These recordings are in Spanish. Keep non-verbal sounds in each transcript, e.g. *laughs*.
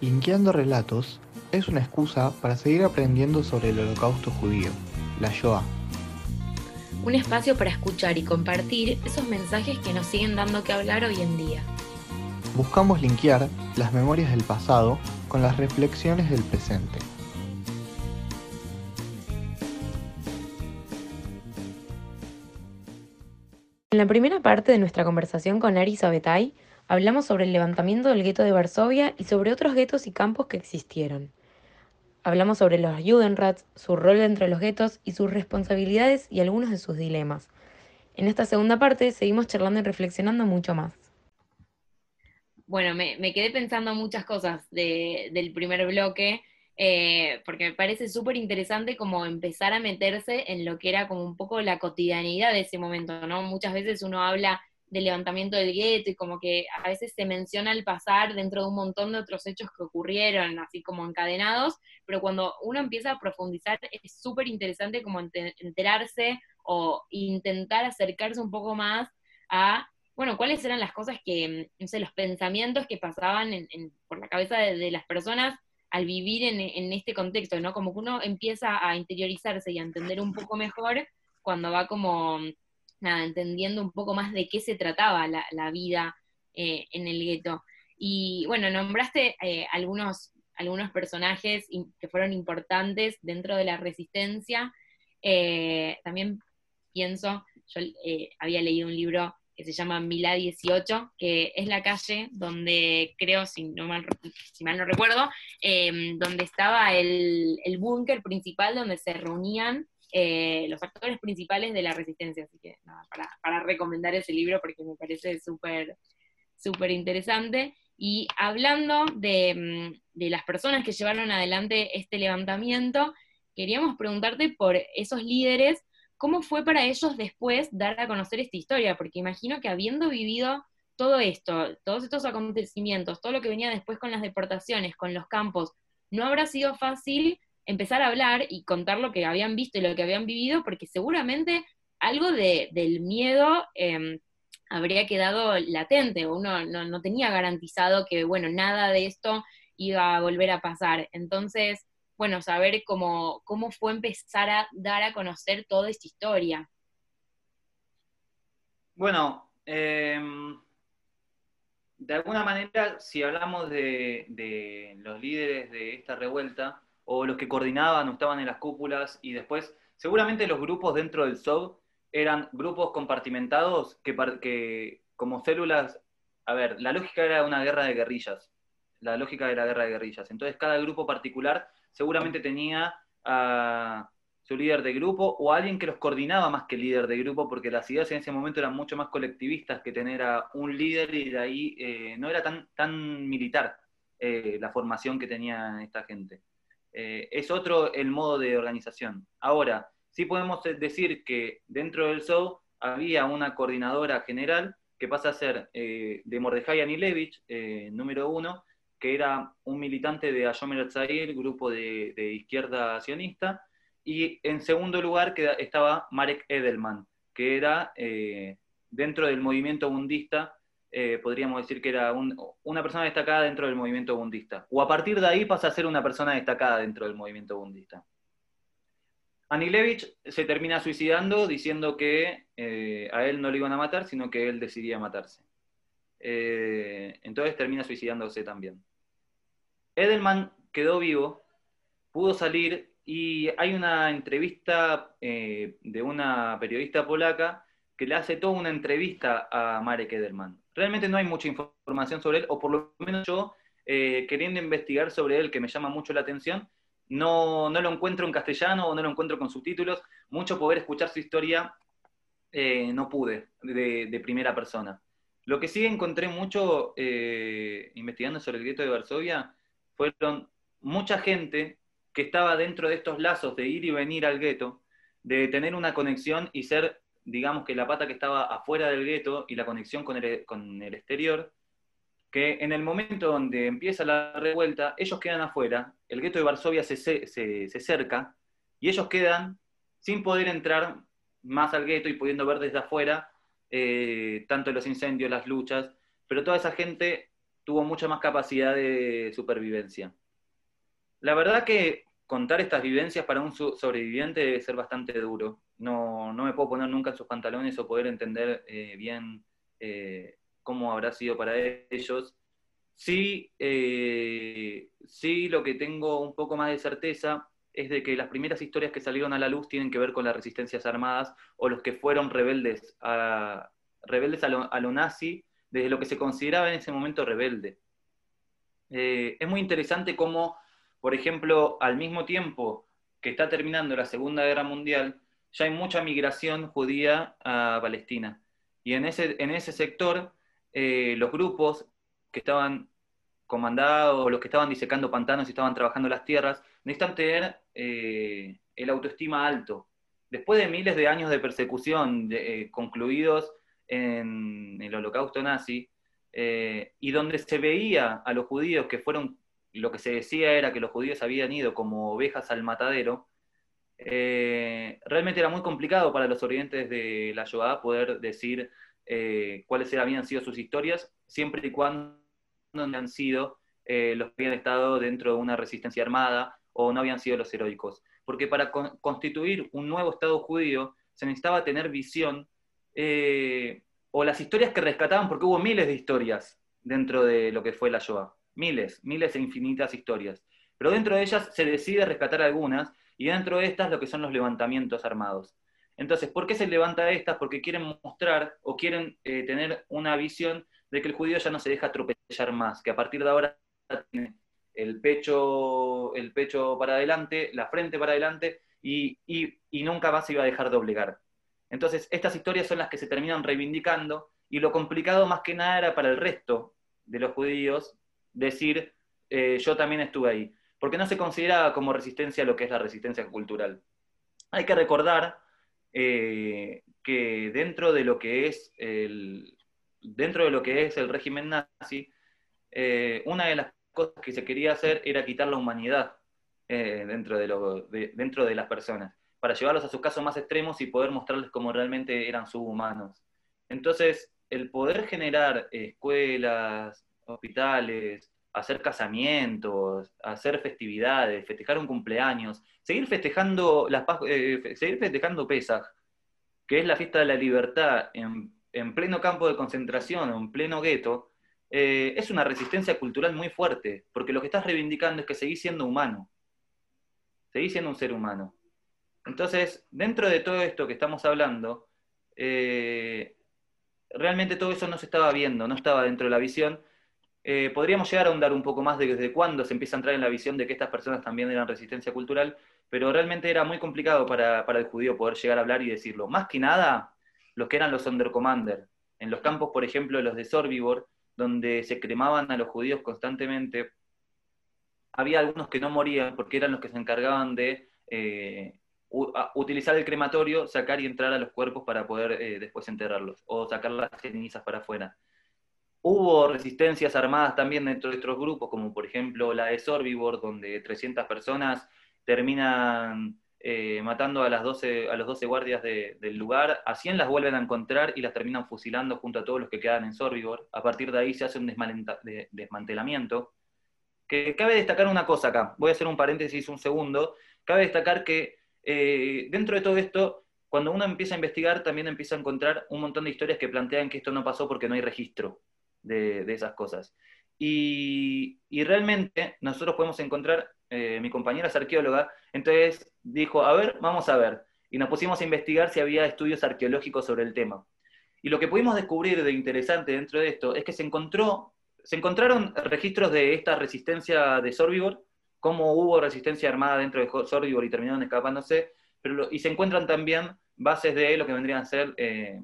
Linkeando Relatos es una excusa para seguir aprendiendo sobre el holocausto judío, la Shoah. Un espacio para escuchar y compartir esos mensajes que nos siguen dando que hablar hoy en día. Buscamos linkear las memorias del pasado con las reflexiones del presente. En la primera parte de nuestra conversación con Ari Sabetay, hablamos sobre el levantamiento del gueto de Varsovia y sobre otros guetos y campos que existieron. Hablamos sobre los Judenrats, su rol entre los guetos y sus responsabilidades y algunos de sus dilemas. En esta segunda parte seguimos charlando y reflexionando mucho más. Bueno, me, quedé pensando muchas cosas del primer bloque eh, porque me parece súper interesante como empezar a meterse en lo que era como un poco la cotidianidad de ese momento, ¿no? Muchas veces uno habla del levantamiento del gueto y como que a veces se menciona el pasar dentro de un montón de otros hechos que ocurrieron, así como encadenados, pero cuando uno empieza a profundizar es súper interesante como enterarse o intentar acercarse un poco más a, bueno, cuáles eran las cosas que, no sé, los pensamientos que pasaban por la cabeza de las personas al vivir en, este contexto, ¿no? Como que uno empieza a interiorizarse y a entender un poco mejor cuando va como, entendiendo un poco más de qué se trataba la, vida eh, en el gueto. Y bueno, nombraste eh, algunos, algunos personajes que fueron importantes dentro de la resistencia. Eh, también pienso, yo había leído un libro que se llama Milá 18, que es la calle donde, creo, si, no mal, si mal no recuerdo, donde estaba el, el búnker principal donde se reunían eh, los actores principales de la resistencia. Así que nada, para, recomendar ese libro porque me parece súper súper interesante. Y hablando de, mm, de las personas que llevaron adelante este levantamiento, queríamos preguntarte por esos líderes ¿Cómo fue para ellos después dar a conocer esta historia? Porque imagino que habiendo vivido todo esto, todos estos acontecimientos, todo lo que venía después con las deportaciones, con los campos, no habrá sido fácil empezar a hablar y contar lo que habían visto y lo que habían vivido, porque seguramente algo del miedo em, habría quedado latente, uno no, no tenía garantizado que, bueno, nada de esto iba a volver a pasar. Entonces, bueno, saber cómo, cómo fue empezar a dar a conocer toda esta historia. Bueno, em, de alguna manera, si hablamos de, los líderes de esta revuelta, o los que coordinaban o estaban en las cúpulas, y después, seguramente los grupos dentro del SOB eran grupos compartimentados que, que como células, a ver, la lógica era una guerra de guerrillas, la lógica de la guerra de guerrillas. Entonces cada grupo particular seguramente tenía a su líder de grupo o alguien que los coordinaba más que líder de grupo, porque las ideas en ese momento eran mucho más colectivistas que tener a un líder y de ahí eh, no era tan, tan militar eh, la formación que tenía esta gente. Eh, es otro el modo de organización. Ahora, sí podemos decir que dentro del show había una coordinadora general que pasa a ser de Mordejai Anilevich, número uno, que era un militante de Ayomer Tzair, grupo de, izquierda sionista, y en segundo lugar estaba Marek Edelman, que era eh, dentro del movimiento bundista, eh, podríamos decir que era una persona destacada dentro del movimiento bundista. O a partir de ahí pasa a ser una persona destacada dentro del movimiento bundista. Anilevich se termina suicidando diciendo que eh, a él no le iban a matar, sino que él decidía matarse. entonces termina suicidándose también. Edelman quedó vivo, pudo salir y hay una entrevista eh, de una periodista polaca que le hace toda una entrevista a Marek Edelman. Realmente no hay mucha información sobre él, o por lo menos yo, eh, queriendo investigar sobre él, que me llama mucho la atención, no, no, lo encuentro en castellano o no lo encuentro con subtítulos. Mucho poder escuchar su historia eh, no pude de, primera persona. Lo que sí encontré mucho investigando sobre el gueto de Varsovia fueron mucha gente que estaba dentro de estos lazos de ir y venir al gueto, de tener una conexión y ser, digamos que la pata que estaba afuera del gueto y la conexión con el, con el exterior, que en el momento donde empieza la revuelta, ellos quedan afuera, el gueto de Varsovia se, se, cerca y ellos quedan sin poder entrar más al gueto y pudiendo ver desde afuera eh, tanto los incendios, las luchas, pero toda esa gente tuvo mucha más capacidad de supervivencia. La verdad que contar estas vivencias para un sobreviviente debe ser bastante duro. No, no me puedo poner nunca en sus pantalones o poder entender eh, bien eh, cómo habrá sido para ellos. Sí, eh, sí, lo que tengo un poco más de certeza es de que las primeras historias que salieron a la luz tienen que ver con las resistencias armadas o los que fueron rebeldes a, rebeldes a lo, nazi desde lo que se consideraba en ese momento rebelde. es muy interesante cómo por ejemplo, al mismo tiempo que está terminando la Segunda Guerra Mundial, ya hay mucha migración judía a Palestina. Y en ese, en ese sector, eh, los grupos que estaban comandados, los que estaban disecando pantanos y estaban trabajando las tierras, necesitan tener eh, el autoestima alto. Después de miles de años de persecución eh, concluidos en el holocausto nazi, y donde se veía a los judíos que fueron lo que se decía era que los judíos habían ido como ovejas al matadero, eh, realmente era muy complicado para los orientes de la Shoah poder decir eh, cuáles habían sido sus historias, siempre y cuando no habían sido eh, los que habían estado dentro de una resistencia armada o no habían sido los heroicos. Porque para constituir un nuevo Estado judío se necesitaba tener visión o las historias que rescataban, porque hubo miles de historias dentro de lo que fue la Shoah miles, miles e infinitas historias. Pero dentro de ellas se decide rescatar algunas, y dentro de estas lo que son los levantamientos armados. Entonces, ¿por qué se levanta estas? Porque quieren mostrar o quieren eh, tener una visión de que el judío ya no se deja atropellar más, que a partir de ahora tiene el pecho, el pecho para adelante, la frente para adelante, y, y nunca más se iba a dejar doblegar. Entonces, estas historias son las que se terminan reivindicando, y lo complicado más que nada era para el resto de los judíos decir, eh, yo también estuve ahí, porque no se considera como resistencia lo que es la resistencia cultural. Hay que recordar eh, que dentro de lo que es el, dentro de lo que es el régimen nazi, eh, una de las cosas que se quería hacer era quitar la humanidad dentro, de lo, dentro de las personas, para llevarlos a sus casos más extremos y poder mostrarles cómo realmente eran subhumanos. Entonces, el poder generar escuelas, hospitales, hacer casamientos, hacer festividades, festejar un cumpleaños, seguir festejando, las, eh, seguir festejando Pesaj, que es la fiesta de la libertad en, pleno campo de concentración, en pleno gueto, eh, es una resistencia cultural muy fuerte, porque lo que estás reivindicando es que seguís siendo humano, seguís siendo un ser humano. Entonces, dentro de todo esto que estamos hablando, eh, realmente todo eso no se estaba viendo, no estaba dentro de la visión, eh, podríamos llegar a ahondar un poco más de desde cuándo se empieza a entrar en la visión de que estas personas también eran resistencia cultural, pero realmente era muy complicado para, el judío poder llegar a hablar y decirlo. Más que nada, los que eran los undercommander. En los campos, por ejemplo, los de Sorbibor, donde se cremaban a los judíos constantemente, había algunos que no morían porque eran los que se encargaban de eh, utilizar el crematorio, sacar y entrar a los cuerpos para poder eh, después enterrarlos, o sacar las cenizas para afuera. Hubo resistencias armadas también dentro de otros grupos, como por ejemplo la de Sorbibor, donde 300 personas terminan eh, matando a, las 12, a los 12 guardias del lugar, a 100 las vuelven a encontrar y las terminan fusilando junto a todos los que quedan en Sorbibor. A partir de ahí se hace un desmantelamiento. Que cabe destacar una cosa acá, voy a hacer un paréntesis un segundo, cabe destacar que eh, dentro de todo esto, cuando uno empieza a investigar, también empieza a encontrar un montón de historias que plantean que esto no pasó porque no hay registro de, esas cosas. Y, realmente nosotros podemos encontrar, eh, mi compañera es arqueóloga, entonces dijo, a ver, vamos a ver. Y nos pusimos a investigar si había estudios arqueológicos sobre el tema. Y lo que pudimos descubrir de interesante dentro de esto es que se encontró, se encontraron registros de esta resistencia de Sorbibor, cómo hubo resistencia armada dentro de Sorbibor y terminaron escapándose, pero y se encuentran también bases de lo que vendrían a ser eh,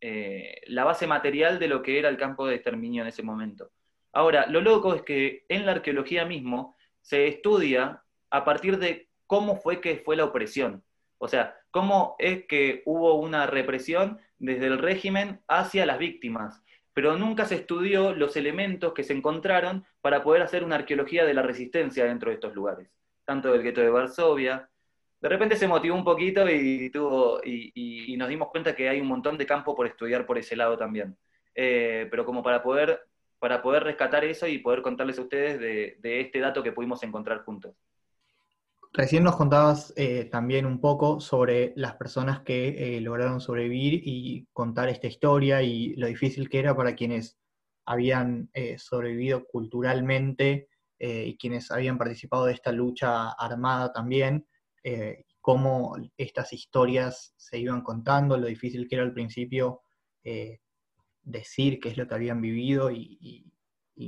eh, la base material de lo que era el campo de exterminio en ese momento. Ahora, lo loco es que en la arqueología mismo se estudia a partir de cómo fue que fue la opresión. O sea, cómo es que hubo una represión desde el régimen hacia las víctimas, pero nunca se estudió los elementos que se encontraron para poder hacer una arqueología de la resistencia dentro de estos lugares, tanto del gueto de Varsovia, de repente se motivó un poquito y, tuvo, y, nos dimos cuenta que hay un montón de campo por estudiar por ese lado también. Eh, pero como para poder para poder rescatar eso y poder contarles a ustedes de, este dato que pudimos encontrar juntos. Recién nos contabas eh, también un poco sobre las personas que eh, lograron sobrevivir y contar esta historia y lo difícil que era para quienes habían sobrevivido culturalmente y quienes habían participado de esta lucha armada también, cómo estas historias se iban contando, lo difícil que era al principio decir qué es lo que habían vivido y,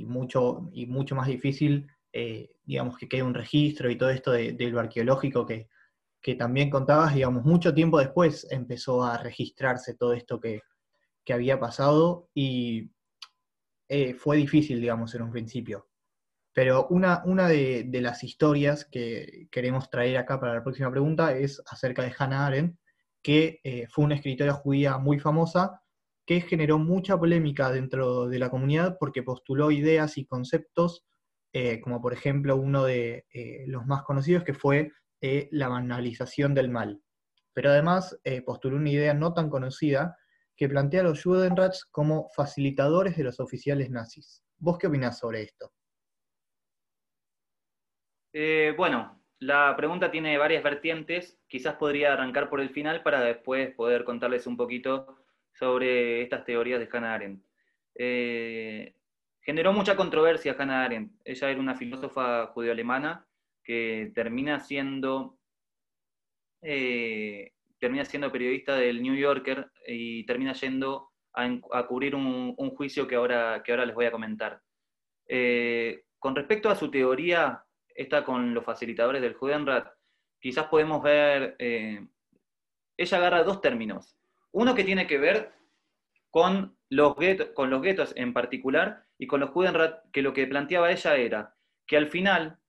mucho, y mucho más difícil, eh, digamos, que quede un registro y todo esto de, lo arqueológico que, también contabas, digamos, mucho tiempo después empezó a registrarse todo esto que, había pasado y eh, fue difícil, digamos, en un principio. Pero una, una de, de, las historias que queremos traer acá para la próxima pregunta es acerca de Hannah Arendt, que eh, fue una escritora judía muy famosa que generó mucha polémica dentro de la comunidad porque postuló ideas y conceptos, eh, como por ejemplo uno de eh, los más conocidos que fue la banalización del mal. Pero además postuló una idea no tan conocida que plantea a los Judenrats como facilitadores de los oficiales nazis. ¿Vos qué opinás sobre esto? Bueno, la pregunta tiene varias vertientes. Quizás podría arrancar por el final para después poder contarles un poquito sobre estas teorías de Hannah Arendt. Eh, generó mucha controversia Hannah Arendt. Ella era una filósofa judeo-alemana que termina siendo, eh, termina siendo periodista del New Yorker y termina yendo a, cubrir un, juicio que ahora, que ahora les voy a comentar. Eh, con respecto a su teoría, esta con los facilitadores del Judenrat, quizás podemos ver, ella agarra dos términos, uno que tiene que ver con los, guetos, con los en particular y con los Judenrat, que lo que planteaba ella era que al final,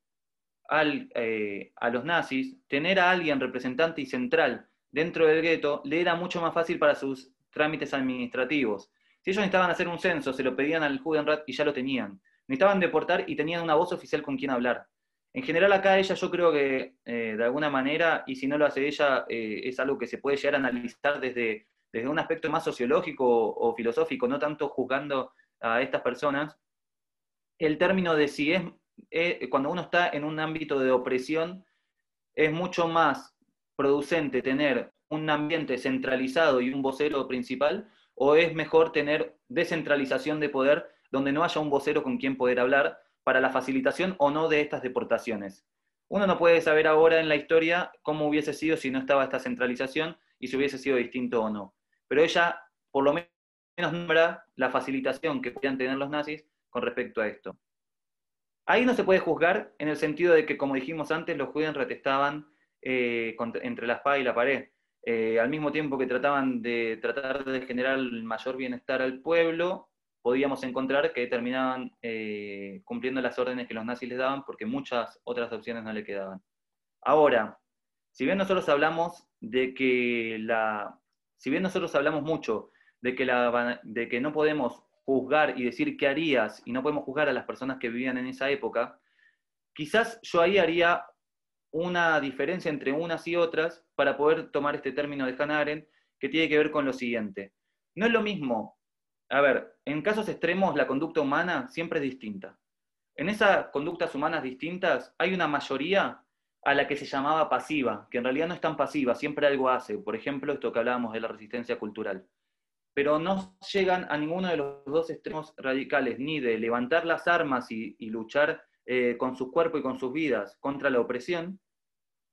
al, eh, a los nazis, tener a alguien representante y central dentro del gueto le era mucho más fácil para sus trámites administrativos. Si ellos necesitaban hacer un censo, se lo pedían al Judenrat y ya lo tenían. Necesitaban deportar y tenían una voz oficial con quien hablar. En general acá ella yo creo que eh, de alguna manera, y si no lo hace ella, eh, es algo que se puede llegar a analizar desde, desde un aspecto más sociológico o, filosófico, no tanto juzgando a estas personas, el término de si es, eh, cuando uno está en un ámbito de opresión, es mucho más producente tener un ambiente centralizado y un vocero principal, o es mejor tener descentralización de poder donde no haya un vocero con quien poder hablar, para la facilitación o no de estas deportaciones. Uno no puede saber ahora en la historia cómo hubiese sido si no estaba esta centralización y si hubiese sido distinto o no. Pero ella, por lo menos, nombra la facilitación que podían tener los nazis con respecto a esto. Ahí no se puede juzgar en el sentido de que, como dijimos antes, los judíos retestaban eh, entre la espada y la pared. Eh, al mismo tiempo que trataban de tratar de generar el mayor bienestar al pueblo, podíamos encontrar que terminaban eh, cumpliendo las órdenes que los nazis les daban porque muchas otras opciones no le quedaban. Ahora, si bien nosotros hablamos de que la, si bien nosotros hablamos mucho de que, la, de que no podemos juzgar y decir qué harías y no podemos juzgar a las personas que vivían en esa época, quizás yo ahí haría una diferencia entre unas y otras para poder tomar este término de Hannah que tiene que ver con lo siguiente. No es lo mismo a ver, en casos extremos la conducta humana siempre es distinta. En esas conductas humanas distintas hay una mayoría a la que se llamaba pasiva, que en realidad no es tan pasiva, siempre algo hace. Por ejemplo, esto que hablábamos de la resistencia cultural. Pero no llegan a ninguno de los dos extremos radicales, ni de levantar las armas y, luchar eh, con su cuerpo y con sus vidas contra la opresión,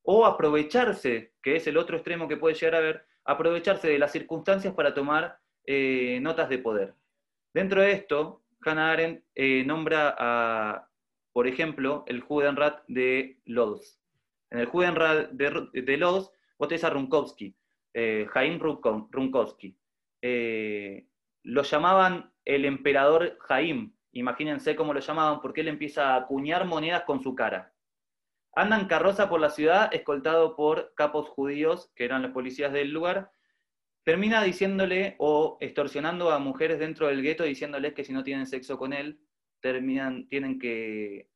o aprovecharse, que es el otro extremo que puede llegar a ver, aprovecharse de las circunstancias para tomar eh, notas de poder. Dentro de esto, Hannah Arendt eh, nombra a, por ejemplo, el Judenrat de Lodz. En el Judenrat de, de Lodz, vos tenés a Runkowski, eh, Jaim Runkowski. lo llamaban el emperador Jaim, imagínense cómo lo llamaban, porque él empieza a acuñar monedas con su cara. Anda en carroza por la ciudad, escoltado por capos judíos, que eran los policías del lugar, termina diciéndole o extorsionando a mujeres dentro del gueto diciéndoles que si no tienen sexo con él, terminan, tienen que,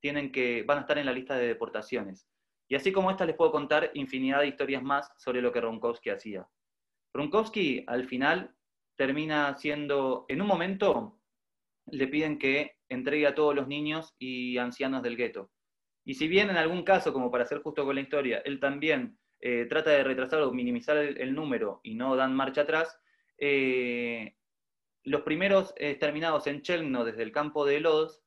tienen que, van a estar en la lista de deportaciones. Y así como esta les puedo contar infinidad de historias más sobre lo que Ronkowski hacía. Ronkowski al final termina siendo, en un momento, le piden que entregue a todos los niños y ancianos del gueto. Y si bien en algún caso, como para ser justo con la historia, él también eh, trata de retrasar o minimizar el, número y no dan marcha atrás, eh, los primeros exterminados en Chelmno desde el campo de Lodz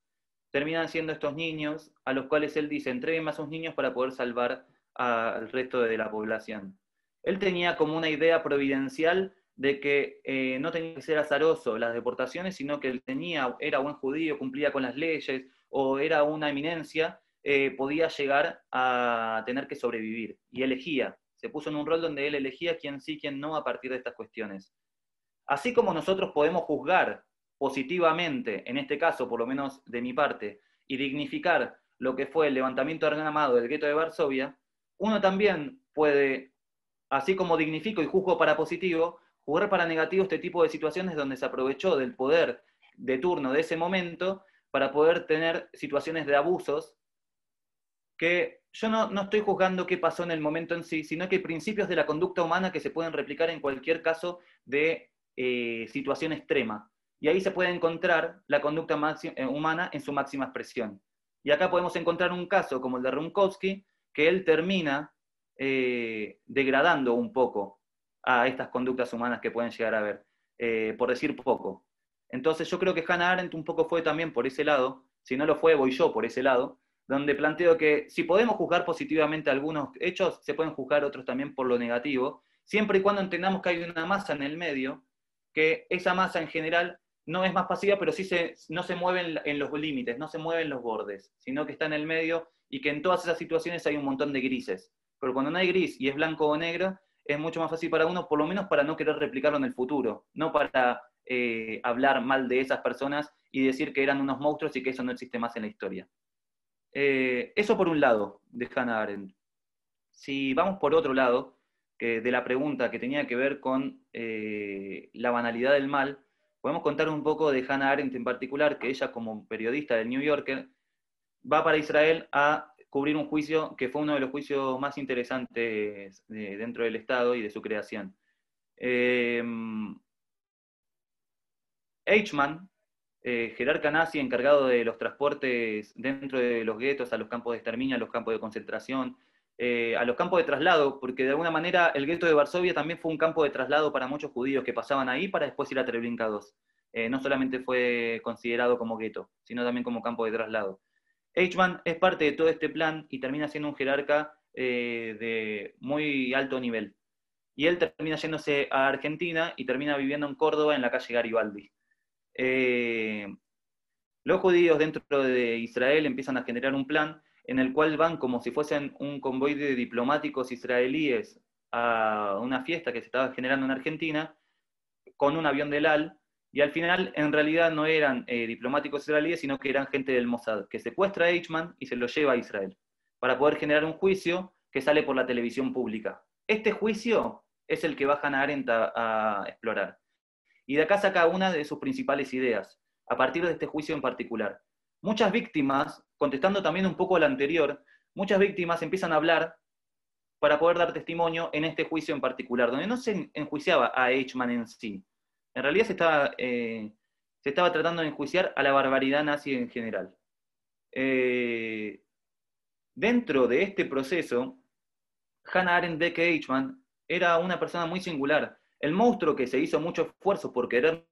terminan siendo estos niños a los cuales él dice, entreguen a sus niños para poder salvar al resto de la población. Él tenía como una idea providencial de que eh, no tenía que ser azaroso las deportaciones, sino que él tenía, era buen judío, cumplía con las leyes, o era una eminencia, eh, podía llegar a tener que sobrevivir. Y elegía, se puso en un rol donde él elegía quién sí, quién no a partir de estas cuestiones. Así como nosotros podemos juzgar positivamente, en este caso, por lo menos de mi parte, y dignificar lo que fue el levantamiento armado del gueto de Varsovia, uno también puede, así como dignifico y juzgo para positivo, jugar para negativo este tipo de situaciones donde se aprovechó del poder de turno de ese momento para poder tener situaciones de abusos que yo no, estoy juzgando qué pasó en el momento en sí, sino que hay principios de la conducta humana que se pueden replicar en cualquier caso de eh, situación extrema. Y ahí se puede encontrar la conducta eh, humana en su máxima expresión. Y acá podemos encontrar un caso como el de Rumkowski, que él termina eh, degradando un poco a estas conductas humanas que pueden llegar a ver, por decir poco. Entonces yo creo que Hannah Arendt un poco fue también por ese lado, si no lo fue, voy yo por ese lado, donde planteo que si podemos juzgar positivamente algunos hechos, se pueden juzgar otros también por lo negativo, siempre y cuando entendamos que hay una masa en el medio, que esa masa en general no es más pasiva, pero sí se, no se mueve en, los límites, no se mueve en los bordes, sino que está en el medio y que en todas esas situaciones hay un montón de grises. Pero cuando no hay gris y es blanco o negro, es mucho más fácil para uno, por lo menos para no querer replicarlo en el futuro, no para eh, hablar mal de esas personas y decir que eran unos monstruos y que eso no existe más en la historia. Eh, eso por un lado de Hannah Arendt. Si vamos por otro lado, de la pregunta que tenía que ver con eh, la banalidad del mal, podemos contar un poco de Hannah Arendt en particular, que ella como periodista del New Yorker va para Israel a cubrir un juicio que fue uno de los juicios más interesantes dentro del Estado y de su creación. Eh, Eichmann, eh, nazi encargado de los transportes dentro de los guetos, a los campos de exterminio, a los campos de concentración, eh, a los campos de traslado, porque de alguna manera el gueto de Varsovia también fue un campo de traslado para muchos judíos que pasaban ahí para después ir a Treblinka II. Eh, no solamente fue considerado como gueto, sino también como campo de traslado. Eichmann es parte de todo este plan y termina siendo un jerarca de muy alto nivel. Y él termina yéndose a Argentina y termina viviendo en Córdoba en la calle Garibaldi. Eh, los judíos dentro de Israel empiezan a generar un plan en el cual van como si fuesen un convoy de diplomáticos israelíes a una fiesta que se estaba generando en Argentina con un avión del AL, y al final en realidad no eran eh, diplomáticos israelíes, sino que eran gente del Mossad, que secuestra a Eichmann y se lo lleva a Israel, para poder generar un juicio que sale por la televisión pública. Este juicio es el que va Hannah Arendt a explorar. Y de acá saca una de sus principales ideas, a partir de este juicio en particular. Muchas víctimas, contestando también un poco al anterior, muchas víctimas empiezan a hablar para poder dar testimonio en este juicio en particular, donde no se enjuiciaba a Eichmann en sí. En realidad se estaba, eh, se estaba tratando de enjuiciar a la barbaridad nazi en general. Eh, dentro de este proceso, Hannah Arendt que Eichmann era una persona muy singular, el monstruo que se hizo mucho esfuerzo por querer,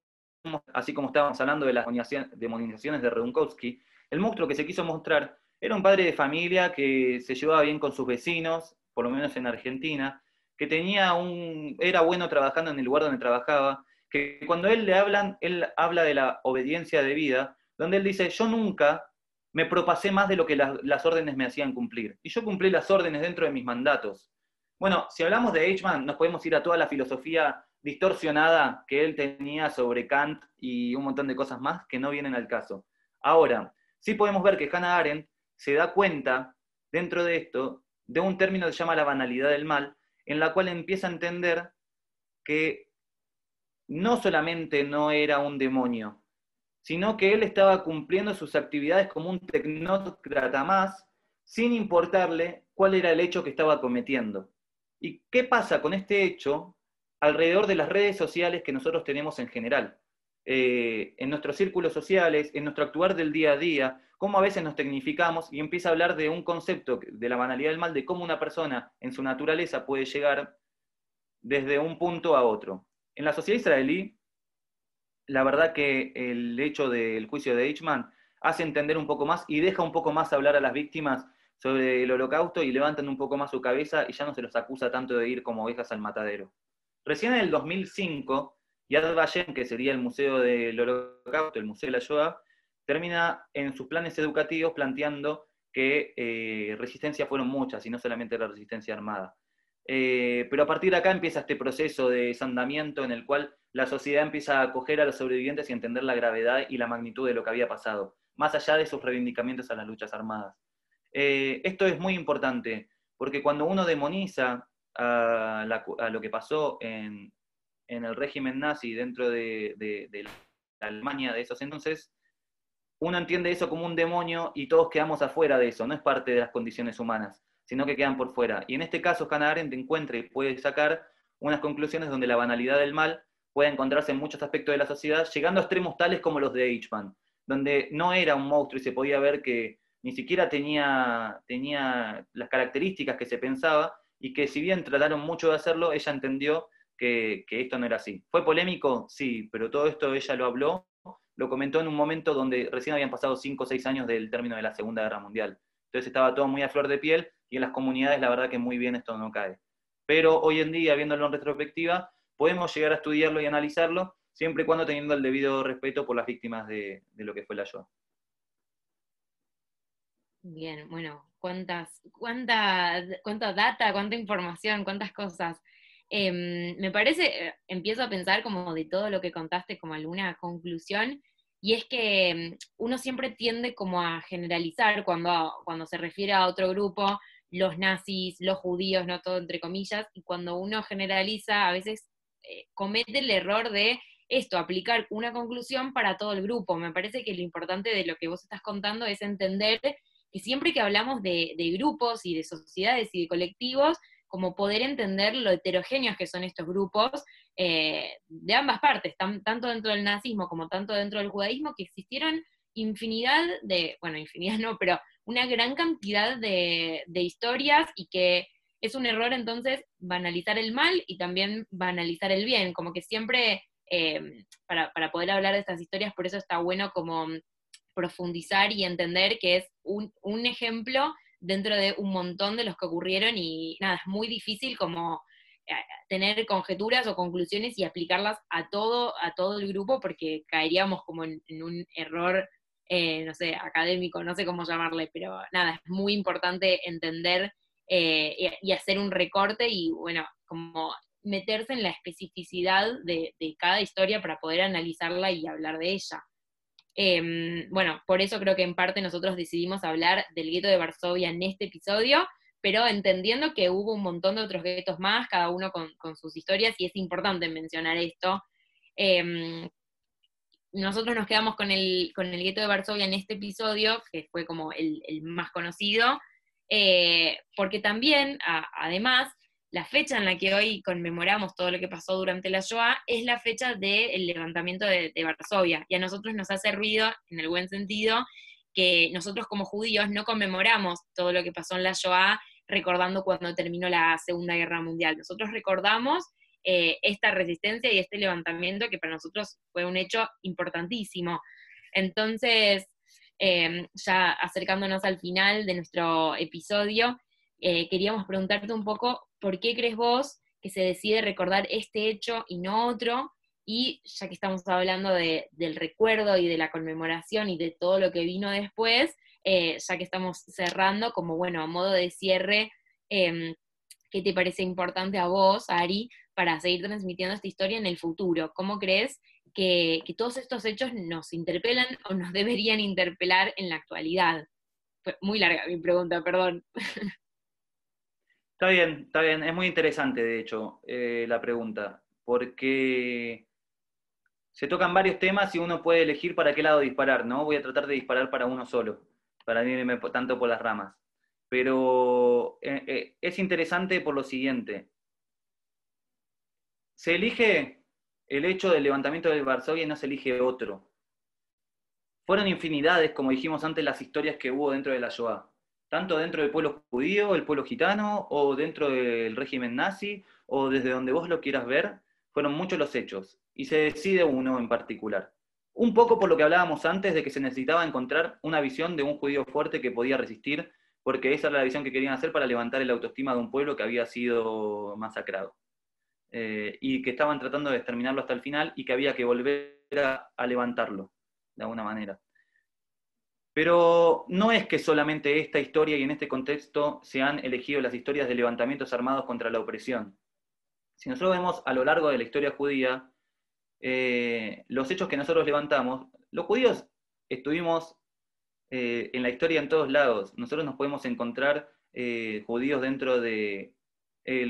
así como estábamos hablando de las demonizaciones de Redunkowski, el monstruo que se quiso mostrar era un padre de familia que se llevaba bien con sus vecinos, por lo menos en Argentina, que tenía un, era bueno trabajando en el lugar donde trabajaba, que cuando él le hablan, él habla de la obediencia de vida, donde él dice, yo nunca me propasé más de lo que las órdenes me hacían cumplir. Y yo cumplí las órdenes dentro de mis mandatos. Bueno, si hablamos de Eichmann, nos podemos ir a toda la filosofía distorsionada que él tenía sobre Kant y un montón de cosas más que no vienen al caso. Ahora, sí podemos ver que Hannah Arendt se da cuenta, dentro de esto, de un término que se llama la banalidad del mal, en la cual empieza a entender que no solamente no era un demonio, sino que él estaba cumpliendo sus actividades como un tecnócrata más, sin importarle cuál era el hecho que estaba cometiendo. ¿Y qué pasa con este hecho alrededor de las redes sociales que nosotros tenemos en general? eh, en nuestros círculos sociales, en nuestro actuar del día a día, cómo a veces nos tecnificamos y empieza a hablar de un concepto de la banalidad del mal, de cómo una persona en su naturaleza puede llegar desde un punto a otro. En la sociedad israelí, la verdad que el hecho del juicio de Eichmann hace entender un poco más y deja un poco más hablar a las víctimas sobre el holocausto y levantan un poco más su cabeza y ya no se los acusa tanto de ir como ovejas al matadero. Recién en el 2005, Yad Vashem, que sería el Museo del Holocausto, el Museo de la Shoah, termina en sus planes educativos planteando que eh, resistencia fueron muchas y no solamente la resistencia armada. Eh, pero a partir de acá empieza este proceso de desandamiento en el cual la sociedad empieza a acoger a los sobrevivientes y entender la gravedad y la magnitud de lo que había pasado, más allá de sus reivindicamientos a las luchas armadas. Eh, esto es muy importante, porque cuando uno demoniza a, lo que pasó en, el régimen nazi dentro de, la Alemania de esos entonces, uno entiende eso como un demonio y todos quedamos afuera de eso, no es parte de las condiciones humanas, sino que quedan por fuera. Y en este caso, Hannah Arendt encuentra y puede sacar unas conclusiones donde la banalidad del mal puede encontrarse en muchos aspectos de la sociedad, llegando a extremos tales como los de Eichmann, donde no era un monstruo y se podía ver que ni siquiera tenía, tenía las características que se pensaba y que si bien trataron mucho de hacerlo, ella entendió que, que esto no era así. ¿Fue polémico? Sí, pero todo esto ella lo habló lo comentó en un momento donde recién habían pasado 5 o 6 años del término de la Segunda Guerra Mundial. Entonces estaba todo muy a flor de piel y en las comunidades la verdad que muy bien esto no cae. Pero hoy en día, viéndolo en retrospectiva, podemos llegar a estudiarlo y analizarlo, siempre y cuando teniendo el debido respeto por las víctimas de, lo que fue la Shoah. Bien, bueno, cuántas, cuánta, cuánta data, cuánta información, cuántas cosas. Em, me parece, eh, empiezo a pensar como de todo lo que contaste como alguna conclusión, y es que em, uno siempre tiende como a generalizar cuando, cuando se refiere a otro grupo, los nazis, los judíos, no todo entre comillas, y cuando uno generaliza a veces eh, comete el error de esto, aplicar una conclusión para todo el grupo. Me parece que lo importante de lo que vos estás contando es entender que siempre que hablamos de, grupos y de sociedades y de colectivos, como poder entender lo heterogéneos que son estos grupos eh, de ambas partes, tanto dentro del nazismo como tanto dentro del judaísmo, que existieron infinidad de, bueno, infinidad no, pero una gran cantidad de, historias y que es un error entonces banalizar el mal y también banalizar el bien, como que siempre eh, para, poder hablar de estas historias, por eso está bueno como profundizar y entender que es un, ejemplo dentro de un montón de los que ocurrieron y nada, es muy difícil como eh, tener conjeturas o conclusiones y aplicarlas a todo, a todo el grupo porque caeríamos como en, un error, eh, no sé, académico, no sé cómo llamarle, pero nada, es muy importante entender eh, y, hacer un recorte y bueno, como meterse en la especificidad de cada historia para poder analizarla y hablar de ella. Em, bueno, por eso creo que en parte nosotros decidimos hablar del gueto de Varsovia en este episodio, pero entendiendo que hubo un montón de otros guetos más, cada uno con, sus historias, y es importante mencionar esto. Em, nosotros nos quedamos con el, con el gueto de Varsovia en este episodio, que fue como el, más conocido, eh, porque también, además, la fecha en la que hoy conmemoramos todo lo que pasó durante la Shoah es la fecha del levantamiento de, Varsovia. Y a nosotros nos hace ruido, en el buen sentido, que nosotros como judíos no conmemoramos todo lo que pasó en la Shoah recordando cuando terminó la Segunda Guerra Mundial. Nosotros recordamos eh, esta resistencia y este levantamiento que para nosotros fue un hecho importantísimo. Entonces, eh, ya acercándonos al final de nuestro episodio, eh, queríamos preguntarte un poco por qué crees vos que se decide recordar este hecho y no otro, y ya que estamos hablando del recuerdo y de la conmemoración y de todo lo que vino después, eh, ya que estamos cerrando, como bueno, a modo de cierre, em, ¿qué te parece importante a vos, Ari, para seguir transmitiendo esta historia en el futuro? ¿Cómo crees que, todos estos hechos nos interpelan o nos *laughs* deberían interpelar en la actualidad? Muy larga mi pregunta, perdón. *laughs* Está bien, está bien. Es muy interesante, de hecho, eh, la pregunta, porque se tocan varios temas y uno puede elegir para qué lado disparar, ¿no? Voy a tratar de disparar para uno solo, para no irme tanto por las ramas. Pero eh, eh, es interesante por lo siguiente. Se elige el hecho del levantamiento de Varsovia y no se elige otro. Fueron infinidades, como dijimos antes, las historias que hubo dentro de la Shoah. Tanto dentro del pueblo judío, el pueblo gitano, o dentro del régimen nazi, o desde donde vos lo quieras ver, fueron muchos los hechos. Y se decide uno en particular. Un poco por lo que hablábamos antes de que se necesitaba encontrar una visión de un judío fuerte que podía resistir, porque esa era la visión que querían hacer para levantar el autoestima de un pueblo que había sido masacrado. Eh, y que estaban tratando de exterminarlo hasta el final y que había que volver a, levantarlo, de alguna manera. Pero no es que solamente esta historia y en este contexto se han elegido las historias de levantamientos armados contra la opresión. Si nosotros vemos a lo largo de la historia judía, eh, los hechos que nosotros levantamos, los judíos estuvimos eh, en la historia en todos lados. Nosotros nos podemos encontrar judíos dentro del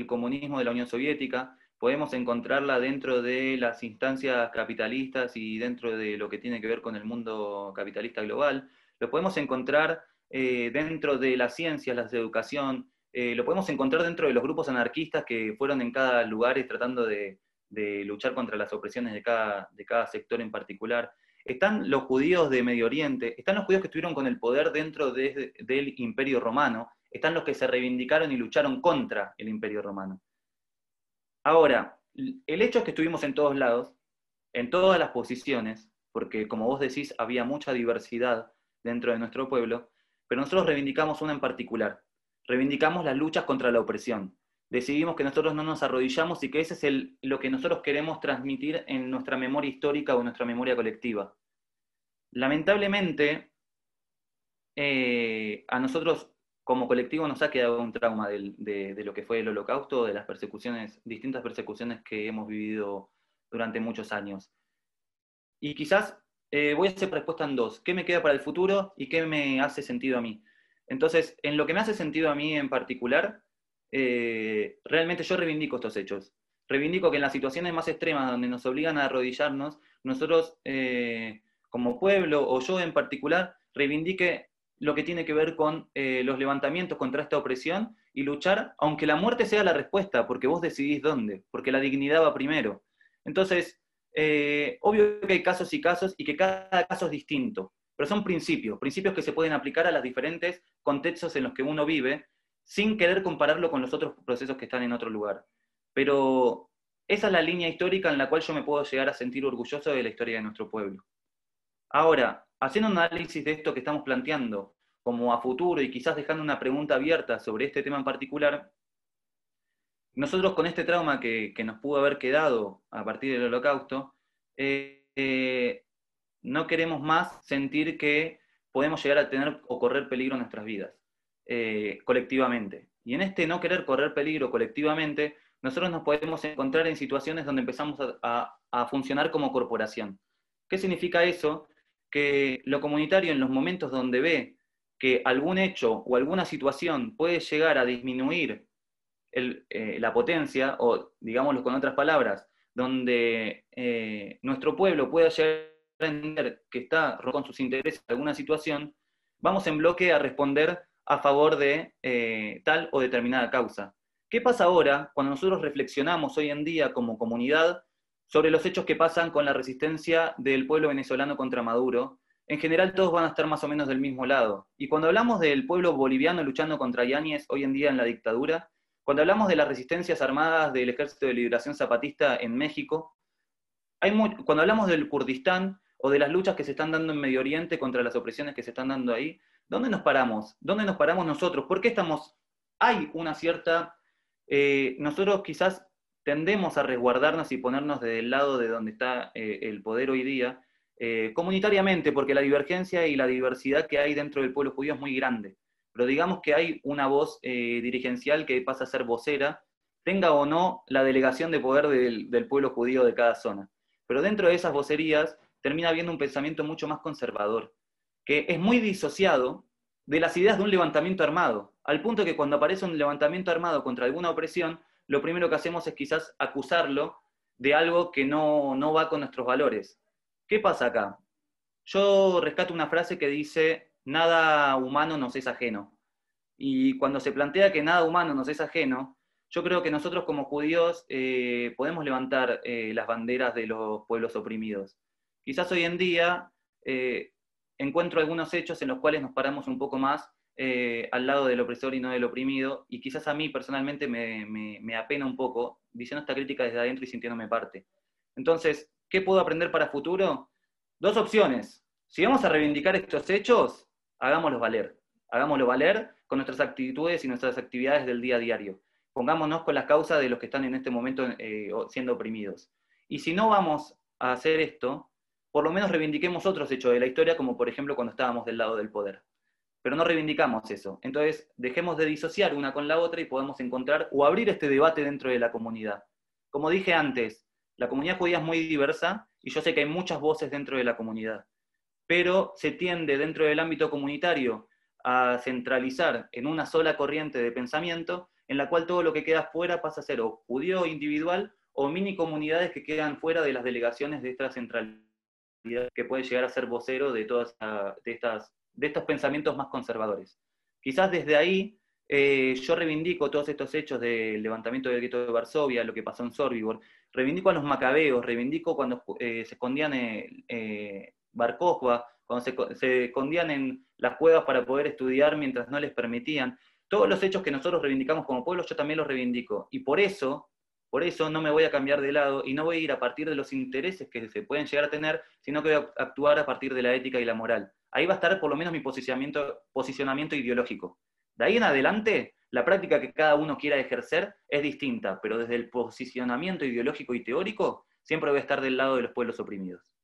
comunismo de la Unión Soviética, podemos encontrarla dentro de las instancias capitalistas y dentro de lo que tiene que ver con el mundo capitalista global, lo podemos encontrar eh, dentro de las ciencias, las de educación, eh, lo podemos encontrar dentro de los grupos anarquistas que fueron en cada lugar tratando de, luchar contra las opresiones de cada, de cada sector en particular. Están los judíos de Medio Oriente, están los judíos que estuvieron con el poder dentro del imperio romano, están los que se reivindicaron y lucharon contra el imperio romano. Ahora, el hecho es que estuvimos en todos lados, en todas las posiciones, porque como vos decís, había mucha diversidad dentro de nuestro pueblo, pero nosotros reivindicamos una en particular. Reivindicamos las luchas contra la opresión. Decidimos que nosotros no nos arrodillamos y que ese es lo que nosotros queremos transmitir en nuestra memoria histórica o en nuestra memoria colectiva. Lamentablemente, eh, a nosotros como colectivo nos ha quedado un trauma de, lo que fue el holocausto, de las persecuciones, distintas persecuciones que hemos vivido durante muchos años. Y quizás eh, voy a hacer respuesta en dos. ¿Qué me queda para el futuro y qué me hace sentido a mí? Entonces, en lo que me hace sentido a mí en particular, eh, realmente yo reivindico estos hechos. Reivindico que en las situaciones más extremas donde nos obligan a arrodillarnos, nosotros eh, como pueblo o yo en particular, reivindique lo que tiene que ver con los levantamientos contra esta opresión y luchar, aunque la muerte sea la respuesta, porque vos decidís dónde, porque la dignidad va primero. Entonces, eh, obvio que hay casos y casos y que cada caso es distinto, pero son principios, principios que se pueden aplicar a los diferentes contextos en los que uno vive, sin querer compararlo con los otros procesos que están en otro lugar. Pero esa es la línea histórica en la cual yo me puedo llegar a sentir orgulloso de la historia de nuestro pueblo. Ahora, haciendo un análisis de esto que estamos planteando como a futuro y quizás dejando una pregunta abierta sobre este tema en particular, nosotros con este trauma que, nos pudo haber quedado a partir del holocausto, eh, eh, no queremos más sentir que podemos llegar a tener o correr peligro en nuestras vidas, eh, colectivamente. Y en este no querer correr peligro colectivamente, nosotros nos podemos encontrar en situaciones donde empezamos a funcionar como corporación. ¿Qué significa eso? que lo comunitario en los momentos donde ve que algún hecho o alguna situación puede llegar a disminuir eh, la potencia, o digámoslo con otras palabras, donde eh, nuestro pueblo pueda llegar entender que está con sus intereses en alguna situación, vamos en bloque a responder a favor de eh, tal o determinada causa. ¿Qué pasa ahora cuando nosotros reflexionamos hoy en día como comunidad sobre los hechos que pasan con la resistencia del pueblo venezolano contra Maduro. En general todos van a estar más o menos del mismo lado. Y cuando hablamos del pueblo boliviano luchando contra Yáñez hoy en día en la dictadura, cuando hablamos de las resistencias armadas del Ejército de Liberación Zapatista en México, hay cuando hablamos del Kurdistán o de las luchas que se están dando en Medio Oriente contra las opresiones que se están dando ahí, ¿dónde nos paramos? ¿Dónde nos paramos nosotros? ¿Por qué estamos? Hay una cierta... Eh, nosotros quizás tendemos a resguardarnos y ponernos del lado de donde está eh, el poder hoy día, eh, comunitariamente, porque la divergencia y la diversidad que hay dentro del pueblo judío es muy grande. Pero digamos que hay una voz eh, dirigencial que pasa a ser vocera, tenga o no la delegación de poder del, del pueblo judío de cada zona. Pero dentro de esas vocerías termina habiendo un pensamiento mucho más conservador, que es muy disociado de las ideas de un levantamiento armado, al punto que cuando aparece un levantamiento armado contra alguna opresión, lo primero que hacemos es quizás acusarlo de algo que no, va con nuestros valores. ¿Qué pasa acá? Yo rescato una frase que dice, nada humano nos es ajeno. Y cuando se plantea que nada humano nos es ajeno, yo creo que nosotros como judíos eh, podemos levantar eh, las banderas de los pueblos oprimidos. Quizás hoy en día eh, encuentro algunos hechos en los cuales nos paramos un poco más al lado del opresor y no del oprimido, y quizás a mí personalmente me, me apena un poco diciendo esta crítica desde adentro y sintiéndome parte. Entonces, ¿qué puedo aprender para futuro? Dos opciones. Si vamos a reivindicar estos hechos, hagámoslos valer. Hagámoslo valer con nuestras actitudes y nuestras actividades del día a diario pongámonos con las causas de los que están en este momento eh, siendo oprimidos. Y si no vamos a hacer esto, por lo menos reivindiquemos otros hechos de la historia, como por ejemplo cuando estábamos del lado del poder. Pero no reivindicamos eso. Entonces, dejemos de disociar una con la otra y podamos encontrar o abrir este debate dentro de la comunidad. Como dije antes, la comunidad judía es muy diversa y yo sé que hay muchas voces dentro de la comunidad, pero se tiende dentro del ámbito comunitario a centralizar en una sola corriente de pensamiento en la cual todo lo que queda fuera pasa a ser o judío individual o mini comunidades que quedan fuera de las delegaciones de esta centralidad que puede llegar a ser vocero de todas de estas de estos pensamientos más conservadores. Quizás desde ahí eh, yo reivindico todos estos hechos del levantamiento del gueto de Varsovia, lo que pasó en Sorbibor, reivindico a los macabeos, reivindico cuando eh, se escondían en eh, cuando se, se, escondían en las cuevas para poder estudiar mientras no les permitían. Todos los hechos que nosotros reivindicamos como pueblo, yo también los reivindico. Y por eso, por eso no me voy a cambiar de lado y no voy a ir a partir de los intereses que se pueden llegar a tener, sino que voy a actuar a partir de la ética y la moral. Ahí va a estar por lo menos mi posicionamiento, posicionamiento ideológico. De ahí en adelante, la práctica que cada uno quiera ejercer es distinta, pero desde el posicionamiento ideológico y teórico, siempre voy a estar del lado de los pueblos oprimidos.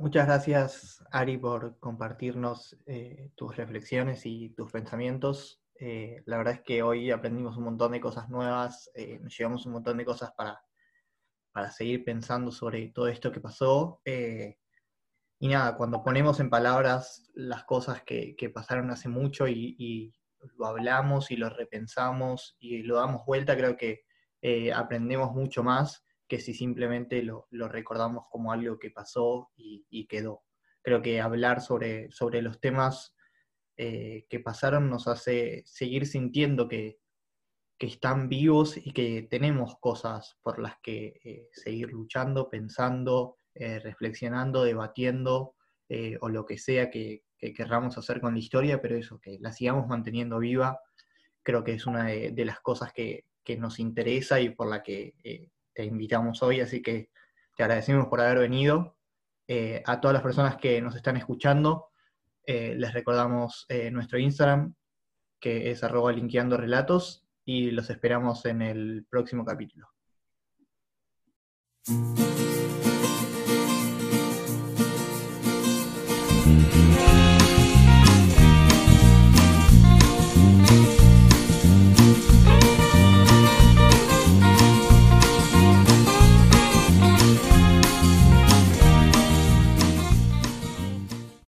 Muchas gracias, Ari, por compartirnos eh, tus reflexiones y tus pensamientos. Eh, la verdad es que hoy aprendimos un montón de cosas nuevas, eh, nos llevamos un montón de cosas para, para seguir pensando sobre todo esto que pasó. y nada, cuando ponemos en palabras las cosas que, pasaron hace mucho y, lo hablamos y lo repensamos y lo damos vuelta, creo que aprendemos mucho más que si simplemente lo, recordamos como algo que pasó y, quedó. Creo que hablar sobre, sobre los temas eh, que pasaron nos hace seguir sintiendo que, están vivos y que tenemos cosas por las que eh, seguir luchando, pensando, eh, reflexionando, debatiendo o lo que sea que, querramos hacer con la historia, pero eso, que la sigamos manteniendo viva, creo que es una de, las cosas que, que, nos interesa y por la que te invitamos hoy, así que te agradecemos por haber venido. Eh, a todas las personas que nos están escuchando, eh, les recordamos eh, nuestro Instagram, que es arroba linkeando relatos, y los esperamos en el próximo capítulo.